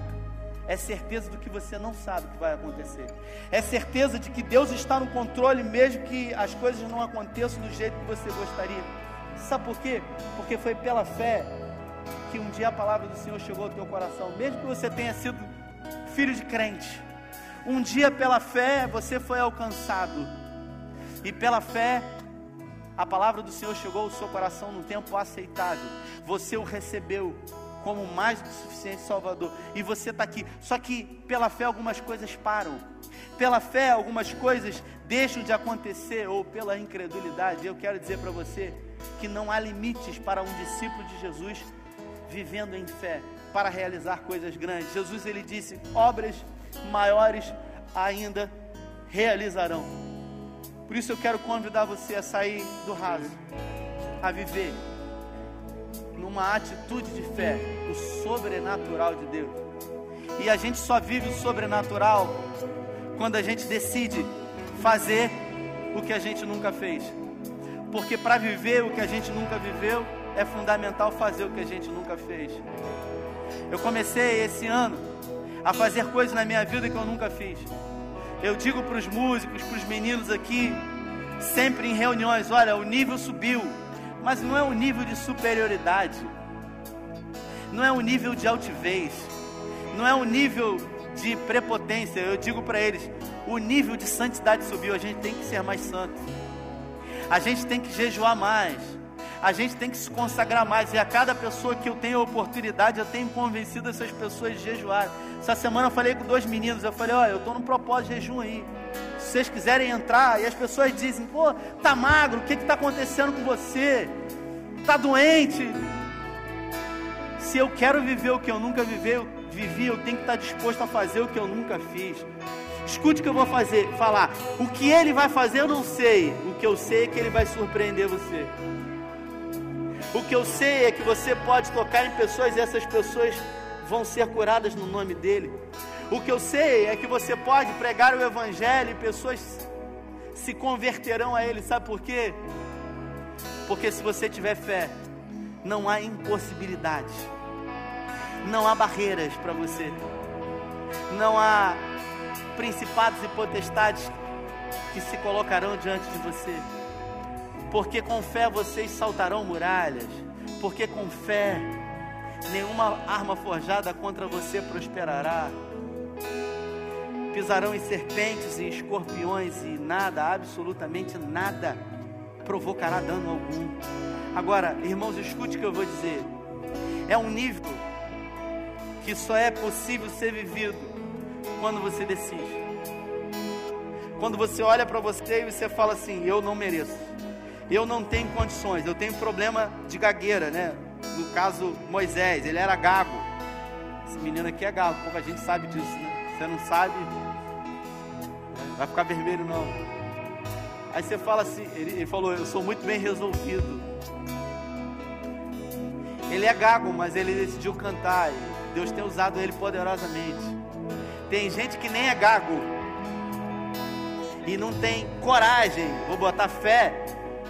é certeza do que você não sabe que vai acontecer. É certeza de que Deus está no controle, mesmo que as coisas não aconteçam do jeito que você gostaria. Sabe por quê? Porque foi pela fé que um dia a palavra do Senhor chegou ao teu coração, mesmo que você tenha sido filho de crente. Um dia pela fé você foi alcançado. E pela fé a palavra do Senhor chegou ao seu coração num tempo aceitável. Você o recebeu como mais do que suficiente Salvador. E você está aqui. Só que pela fé algumas coisas param. Pela fé algumas coisas deixam de acontecer ou pela incredulidade. Eu quero dizer para você que não há limites para um discípulo de Jesus vivendo em fé para realizar coisas grandes. Jesus ele disse: "Obras maiores ainda realizarão". Por isso eu quero convidar você a sair do raso, a viver numa atitude de fé, o sobrenatural de Deus. E a gente só vive o sobrenatural quando a gente decide fazer o que a gente nunca fez. Porque para viver o que a gente nunca viveu, é fundamental fazer o que a gente nunca fez. Eu comecei esse ano a fazer coisas na minha vida que eu nunca fiz. Eu digo para os músicos, para os meninos aqui, sempre em reuniões: olha, o nível subiu, mas não é um nível de superioridade, não é um nível de altivez, não é um nível de prepotência. Eu digo para eles: o nível de santidade subiu, a gente tem que ser mais santo, a gente tem que jejuar mais, a gente tem que se consagrar mais. E a cada pessoa que eu tenho oportunidade, eu tenho convencido essas pessoas de jejuar. Essa semana eu falei com dois meninos, eu falei: olha, eu estou num propósito de jejum aí. Se vocês quiserem entrar, e as pessoas dizem: pô, tá magro, o que está acontecendo com você? Tá doente? Se eu quero viver o que eu nunca vivi, vivi, eu tenho que estar disposto a fazer o que eu nunca fiz. Escute o que eu vou fazer, falar. O que ele vai fazer eu não sei. O que eu sei é que ele vai surpreender você. O que eu sei é que você pode tocar em pessoas e essas pessoas vão ser curadas no nome dele. O que eu sei é que você pode pregar o evangelho e pessoas se converterão a ele. Sabe por quê? Porque se você tiver fé, não há impossibilidades não há barreiras para você, não há principados e potestades que se colocarão diante de você, porque com fé vocês saltarão muralhas, porque com fé nenhuma arma forjada contra você prosperará. Pisarão em serpentes e escorpiões e nada, absolutamente nada, provocará dano algum. Agora, irmãos, escute o que eu vou dizer. É um nível que só é possível ser vivido quando você decide. Quando você olha para você e você fala assim: Eu não mereço, eu não tenho condições, eu tenho problema de gagueira, né? No caso, Moisés, ele era gago. Esse menino aqui é gago, pouca gente sabe disso, né? Você não sabe, vai ficar vermelho não. Aí você fala assim: Ele, ele falou, Eu sou muito bem resolvido. Ele é gago, mas ele decidiu cantar. Deus tem usado ele poderosamente. Tem gente que nem é gago e não tem coragem, vou botar fé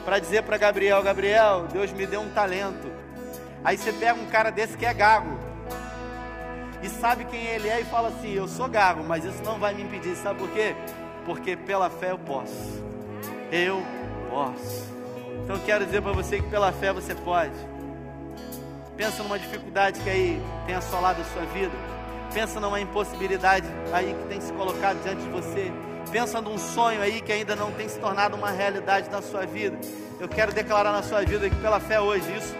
para dizer para Gabriel: Gabriel, Deus me deu um talento. Aí você pega um cara desse que é gago e sabe quem ele é e fala assim: Eu sou gago, mas isso não vai me impedir. Sabe por quê? Porque pela fé eu posso. Eu posso. Então quero dizer para você que pela fé você pode. Pensa numa dificuldade que aí tem assolado a sua vida. Pensa numa impossibilidade aí que tem se colocado diante de você. Pensa num sonho aí que ainda não tem se tornado uma realidade na sua vida. Eu quero declarar na sua vida que pela fé hoje isso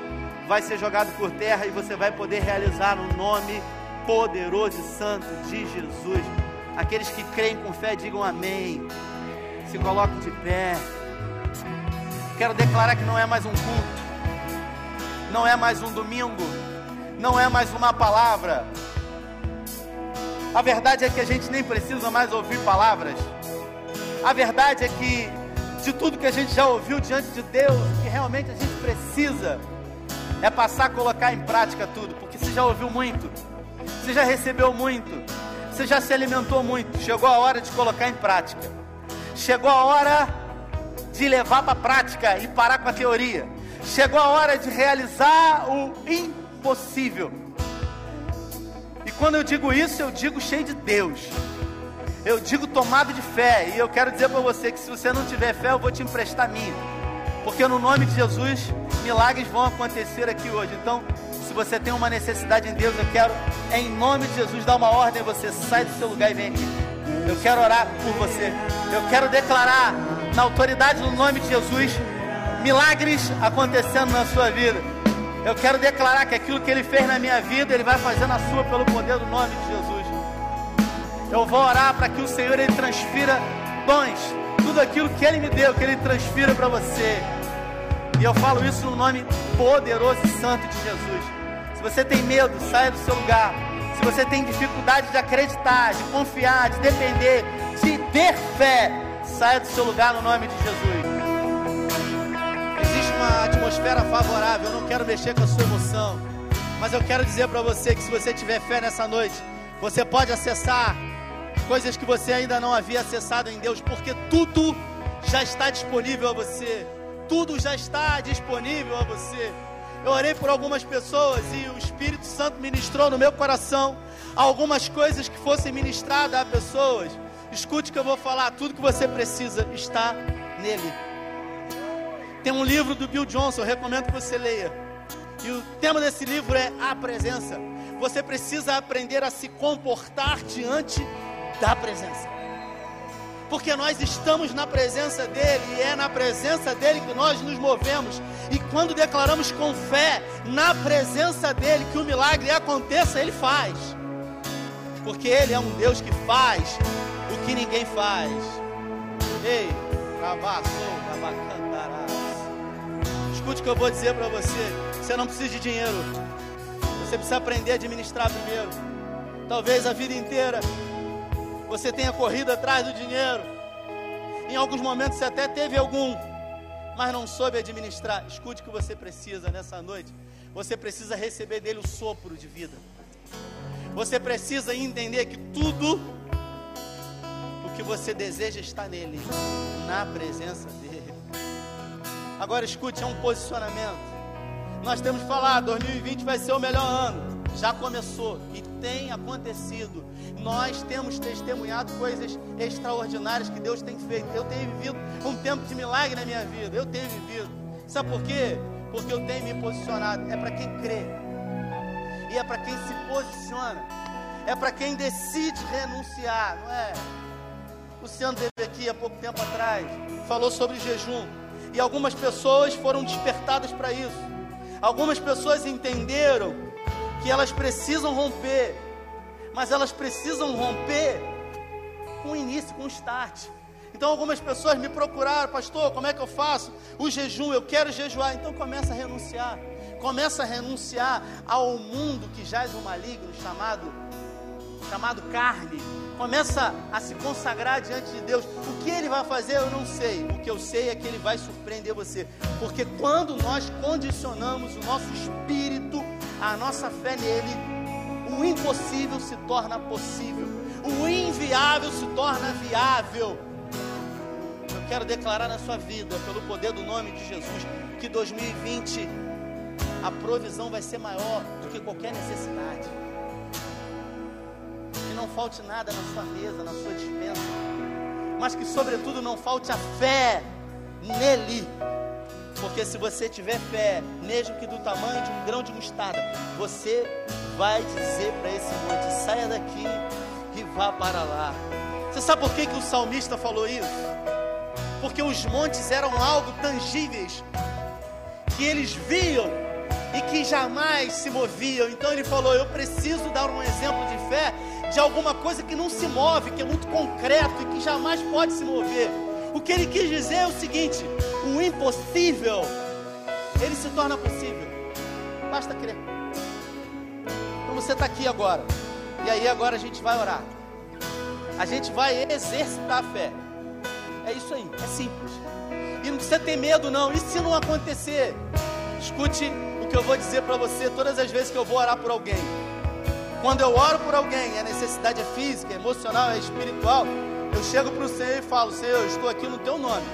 vai ser jogado por terra e você vai poder realizar no nome poderoso e santo de Jesus. Aqueles que creem com fé digam amém. Se coloquem de pé. Quero declarar que não é mais um culto não é mais um domingo, não é mais uma palavra. A verdade é que a gente nem precisa mais ouvir palavras. A verdade é que de tudo que a gente já ouviu diante de Deus, o que realmente a gente precisa é passar a colocar em prática tudo, porque você já ouviu muito, você já recebeu muito, você já se alimentou muito. Chegou a hora de colocar em prática. Chegou a hora de levar para a prática e parar com a teoria. Chegou a hora de realizar o impossível. E quando eu digo isso, eu digo cheio de Deus. Eu digo tomado de fé. E eu quero dizer para você que se você não tiver fé, eu vou te emprestar minha. Porque no nome de Jesus, milagres vão acontecer aqui hoje. Então, se você tem uma necessidade em Deus, eu quero, em nome de Jesus, dar uma ordem. Você sai do seu lugar e vem aqui. Eu quero orar por você. Eu quero declarar, na autoridade do no nome de Jesus, milagres acontecendo na sua vida. Eu quero declarar que aquilo que Ele fez na minha vida, Ele vai fazer na sua pelo poder do nome de Jesus. Eu vou orar para que o Senhor Ele transfira dons, tudo aquilo que Ele me deu, que Ele transfira para você. E eu falo isso no nome poderoso e santo de Jesus. Se você tem medo, saia do seu lugar. Se você tem dificuldade de acreditar, de confiar, de depender, de ter fé, saia do seu lugar no nome de Jesus. Uma atmosfera favorável, eu não quero mexer com a sua emoção. Mas eu quero dizer para você que se você tiver fé nessa noite, você pode acessar coisas que você ainda não havia acessado em Deus, porque tudo já está disponível a você tudo já está disponível a você. Eu orei por algumas pessoas e o Espírito Santo ministrou no meu coração algumas coisas que fossem ministradas a pessoas. Escute o que eu vou falar, tudo que você precisa está nele. Tem um livro do Bill Johnson, eu recomendo que você leia. E o tema desse livro é a presença. Você precisa aprender a se comportar diante da presença porque nós estamos na presença dEle, e é na presença dEle que nós nos movemos. E quando declaramos com fé, na presença dEle, que o milagre aconteça, Ele faz, porque Ele é um Deus que faz o que ninguém faz. Ei, escute o que eu vou dizer para você: você não precisa de dinheiro, você precisa aprender a administrar primeiro. Talvez a vida inteira você tenha corrido atrás do dinheiro. Em alguns momentos você até teve algum, mas não soube administrar. Escute o que você precisa nessa noite. Você precisa receber dele o sopro de vida. Você precisa entender que tudo o que você deseja está nele, na presença dele. Agora escute, é um posicionamento. Nós temos falado, 2020 vai ser o melhor ano já começou e tem acontecido. Nós temos testemunhado coisas extraordinárias que Deus tem feito. Eu tenho vivido um tempo de milagre na minha vida. Eu tenho vivido. Sabe por quê? Porque eu tenho me posicionado. É para quem crê. E é para quem se posiciona. É para quem decide renunciar, não é? O Luciano teve aqui há pouco tempo atrás, falou sobre jejum. E algumas pessoas foram despertadas para isso. Algumas pessoas entenderam que elas precisam romper, mas elas precisam romper com o início, com o start. Então algumas pessoas me procuraram, pastor, como é que eu faço? O jejum, eu quero jejuar. Então começa a renunciar. Começa a renunciar ao mundo que jaz o maligno chamado chamado carne. Começa a se consagrar diante de Deus. O que ele vai fazer eu não sei. O que eu sei é que ele vai surpreender você. Porque quando nós condicionamos o nosso espírito a nossa fé nele, o impossível se torna possível, o inviável se torna viável. Eu quero declarar na sua vida, pelo poder do nome de Jesus, que 2020 a provisão vai ser maior do que qualquer necessidade. Não falte nada na sua mesa, na sua dispensa, mas que, sobretudo, não falte a fé nele porque se você tiver fé, mesmo que do tamanho de um grão de mostarda, você vai dizer para esse monte: saia daqui e vá para lá. Você sabe por que, que o salmista falou isso? Porque os montes eram algo tangíveis, que eles viam e que jamais se moviam. Então ele falou: Eu preciso dar um exemplo de fé de alguma coisa que não se move, que é muito concreto e que jamais pode se mover. O que ele quis dizer é o seguinte: o impossível, ele se torna possível. Basta crer. Então você está aqui agora. E aí agora a gente vai orar. A gente vai exercitar a fé. É isso aí, é simples. E não precisa ter medo não. E se não acontecer? Escute o que eu vou dizer para você todas as vezes que eu vou orar por alguém. Quando eu oro por alguém, a necessidade é física, é emocional, é espiritual, eu chego para o Senhor e falo: Senhor, eu estou aqui no teu nome.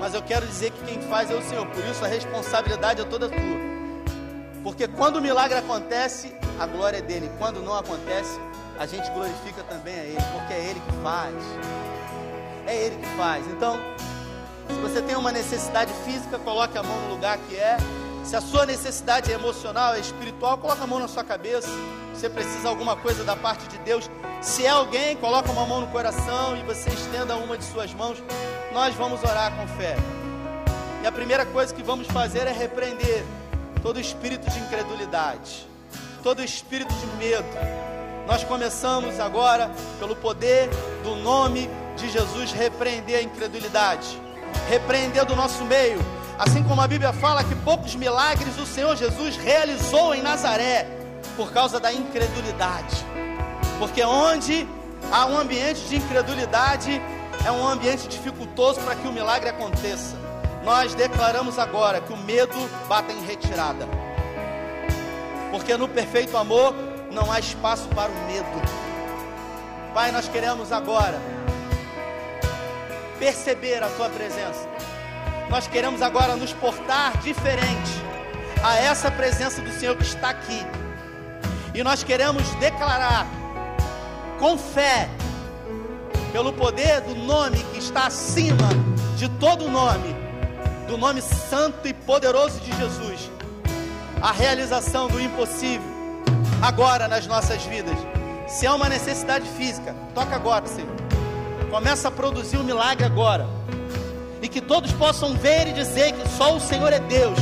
Mas eu quero dizer que quem faz é o Senhor, por isso a responsabilidade é toda tua. Porque quando o milagre acontece, a glória é dele. Quando não acontece, a gente glorifica também a ele, porque é ele que faz. É ele que faz. Então, se você tem uma necessidade física, coloque a mão no lugar que é. Se a sua necessidade é emocional, é espiritual, coloque a mão na sua cabeça. Você precisa alguma coisa da parte de Deus. Se é alguém, coloque uma mão no coração e você estenda uma de suas mãos. Nós vamos orar com fé. E a primeira coisa que vamos fazer é repreender todo espírito de incredulidade, todo espírito de medo. Nós começamos agora, pelo poder do nome de Jesus, repreender a incredulidade, repreender do nosso meio, assim como a Bíblia fala que poucos milagres o Senhor Jesus realizou em Nazaré por causa da incredulidade, porque onde há um ambiente de incredulidade, é um ambiente dificultoso para que o milagre aconteça. Nós declaramos agora que o medo bata em retirada. Porque no perfeito amor não há espaço para o medo. Pai, nós queremos agora perceber a tua presença. Nós queremos agora nos portar diferente a essa presença do Senhor que está aqui. E nós queremos declarar com fé pelo poder do nome que está acima de todo nome, do nome santo e poderoso de Jesus, a realização do impossível agora nas nossas vidas. Se há uma necessidade física, toca agora, Senhor. Começa a produzir um milagre agora. E que todos possam ver e dizer que só o Senhor é Deus.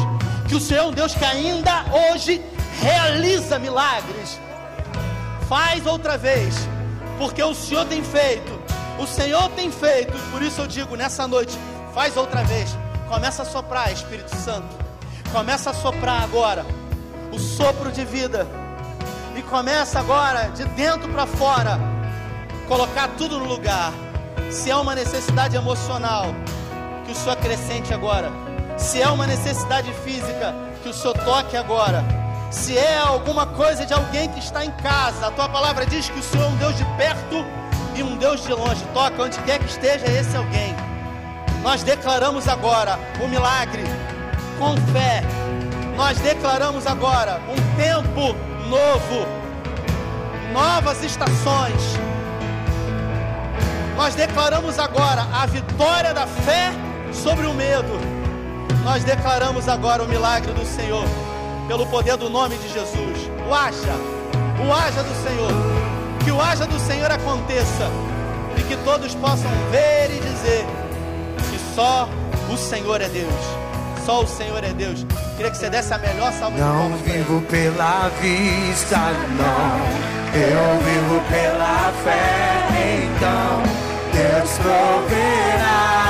Que o Senhor é um Deus que ainda hoje realiza milagres. Faz outra vez, porque o Senhor tem feito o Senhor tem feito, por isso eu digo nessa noite, faz outra vez. Começa a soprar, Espírito Santo. Começa a soprar agora o sopro de vida. E começa agora, de dentro para fora, colocar tudo no lugar. Se é uma necessidade emocional, que o Senhor acrescente agora. Se é uma necessidade física, que o Senhor toque agora. Se é alguma coisa de alguém que está em casa, a tua palavra diz que o Senhor é um Deus de perto e um Deus de longe. Toca onde quer que esteja esse alguém. Nós declaramos agora o milagre com fé. Nós declaramos agora um tempo novo, novas estações. Nós declaramos agora a vitória da fé sobre o medo. Nós declaramos agora o milagre do Senhor, pelo poder do nome de Jesus. O haja, o haja do Senhor. Que o haja do Senhor aconteça e que todos possam ver e dizer que só o Senhor é Deus. Só o Senhor é Deus. Queria que você desse a melhor salva Não vivo pela vista, não. Eu vivo pela fé, então Deus proverá.